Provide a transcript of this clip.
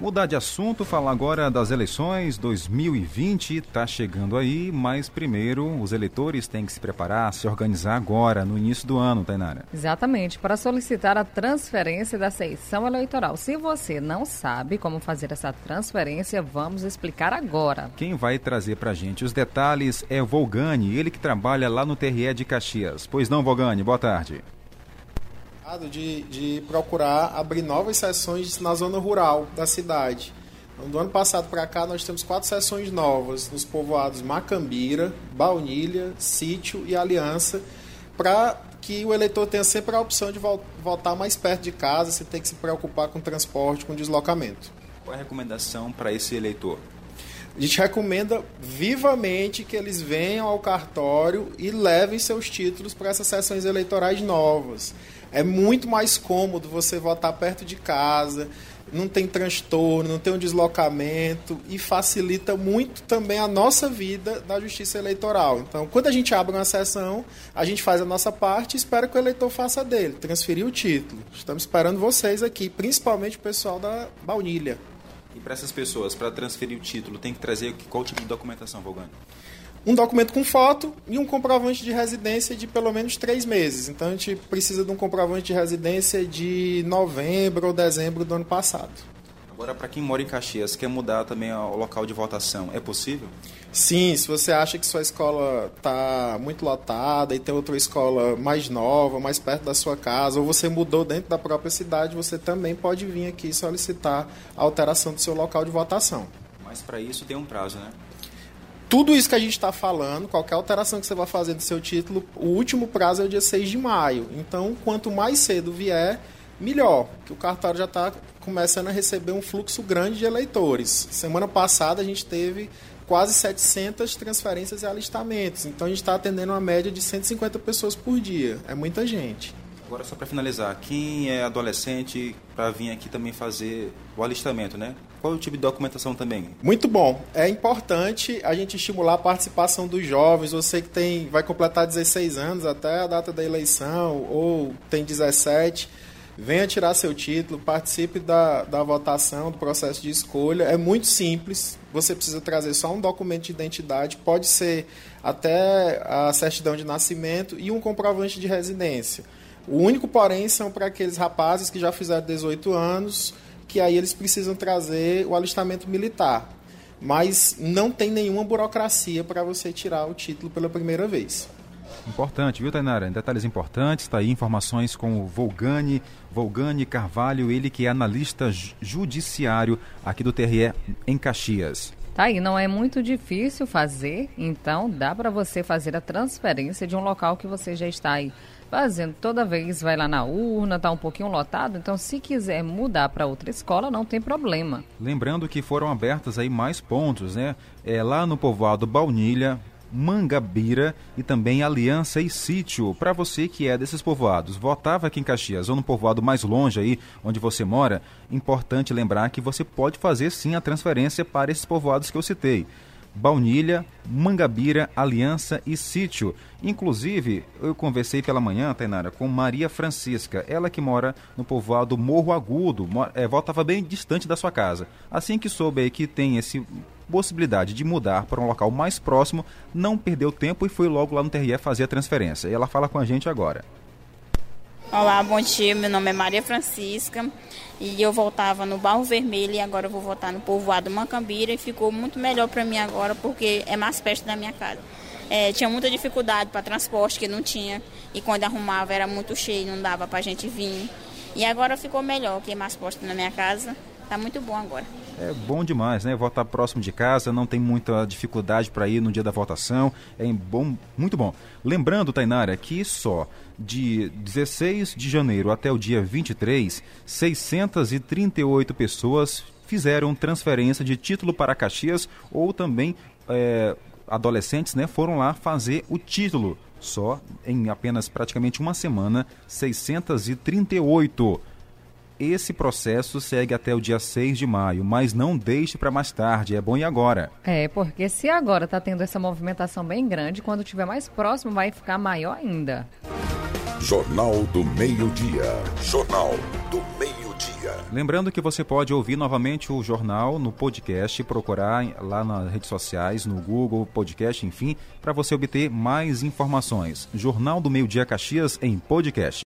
Mudar de assunto, falar agora das eleições 2020, está chegando aí, mas primeiro os eleitores têm que se preparar, se organizar agora, no início do ano, Tainara. Exatamente, para solicitar a transferência da seição eleitoral. Se você não sabe como fazer essa transferência, vamos explicar agora. Quem vai trazer para a gente os detalhes é Volgani, ele que trabalha lá no TRE de Caxias. Pois não, Volgani, boa tarde de, de procurar abrir novas sessões na zona rural da cidade. Então, do ano passado para cá, nós temos quatro sessões novas nos povoados Macambira, Baunilha, Sítio e Aliança, para que o eleitor tenha sempre a opção de votar mais perto de casa, sem ter que se preocupar com transporte, com deslocamento. Qual é a recomendação para esse eleitor? A gente recomenda vivamente que eles venham ao cartório e levem seus títulos para essas sessões eleitorais novas. É muito mais cômodo você votar perto de casa, não tem transtorno, não tem um deslocamento e facilita muito também a nossa vida da justiça eleitoral. Então, quando a gente abre uma sessão, a gente faz a nossa parte e espera que o eleitor faça dele, transferir o título. Estamos esperando vocês aqui, principalmente o pessoal da Baunilha. E para essas pessoas, para transferir o título, tem que trazer qual tipo de documentação, Volgano? um documento com foto e um comprovante de residência de pelo menos três meses. Então a gente precisa de um comprovante de residência de novembro ou dezembro do ano passado. Agora, para quem mora em Caxias, quer mudar também o local de votação, é possível? Sim, se você acha que sua escola está muito lotada e tem outra escola mais nova, mais perto da sua casa, ou você mudou dentro da própria cidade, você também pode vir aqui solicitar a alteração do seu local de votação. Mas para isso tem um prazo, né? tudo isso que a gente está falando, qualquer alteração que você vai fazer do seu título, o último prazo é o dia 6 de maio. Então, quanto mais cedo vier, melhor, que o cartório já está começando a receber um fluxo grande de eleitores. Semana passada a gente teve quase 700 transferências e alistamentos. Então a gente está atendendo uma média de 150 pessoas por dia. É muita gente. Agora, só para finalizar, quem é adolescente para vir aqui também fazer o alistamento, né? Qual é o tipo de documentação também? Muito bom. É importante a gente estimular a participação dos jovens. Você que tem, vai completar 16 anos até a data da eleição, ou tem 17, venha tirar seu título, participe da, da votação, do processo de escolha. É muito simples. Você precisa trazer só um documento de identidade, pode ser até a certidão de nascimento e um comprovante de residência. O único, porém, são para aqueles rapazes que já fizeram 18 anos, que aí eles precisam trazer o alistamento militar. Mas não tem nenhuma burocracia para você tirar o título pela primeira vez. Importante, viu, Tainara? Detalhes importantes, está aí informações com o Volgani, Volgani Carvalho, ele que é analista judiciário aqui do TRE em Caxias. Tá aí, não é muito difícil fazer, então dá para você fazer a transferência de um local que você já está aí fazendo toda vez, vai lá na urna, tá um pouquinho lotado, então se quiser mudar para outra escola, não tem problema. Lembrando que foram abertos aí mais pontos, né? É lá no povoado Baunilha, Mangabira e também Aliança e Sítio. Para você que é desses povoados, votava aqui em Caxias ou no povoado mais longe aí onde você mora, importante lembrar que você pode fazer sim a transferência para esses povoados que eu citei. Baunilha, Mangabira, Aliança e Sítio. Inclusive, eu conversei pela manhã, Tainara, com Maria Francisca, ela que mora no povoado Morro Agudo, é, voltava bem distante da sua casa. Assim que soube que tem esse possibilidade de mudar para um local mais próximo, não perdeu tempo e foi logo lá no TRE fazer a transferência. E ela fala com a gente agora. Olá, bom dia. Meu nome é Maria Francisca e eu voltava no Barro Vermelho e agora eu vou voltar no povoado Macambira e ficou muito melhor para mim agora porque é mais perto da minha casa. É, tinha muita dificuldade para transporte que não tinha e quando arrumava era muito cheio, não dava para a gente vir. E agora ficou melhor, que é mais perto da minha casa. Tá muito bom agora. É bom demais, né? Votar próximo de casa, não tem muita dificuldade para ir no dia da votação. É bom, muito bom. Lembrando, Tainara, que só de 16 de janeiro até o dia 23, 638 pessoas fizeram transferência de título para Caxias ou também é, adolescentes né, foram lá fazer o título. Só em apenas praticamente uma semana, 638. Esse processo segue até o dia 6 de maio, mas não deixe para mais tarde, é bom ir agora. É, porque se agora está tendo essa movimentação bem grande, quando tiver mais próximo vai ficar maior ainda. Jornal do Meio-Dia. Jornal do Meio-Dia. dia. Lembrando que você pode ouvir novamente o jornal no podcast, procurar lá nas redes sociais, no Google, podcast, enfim, para você obter mais informações. Jornal do Meio Dia Caxias em podcast.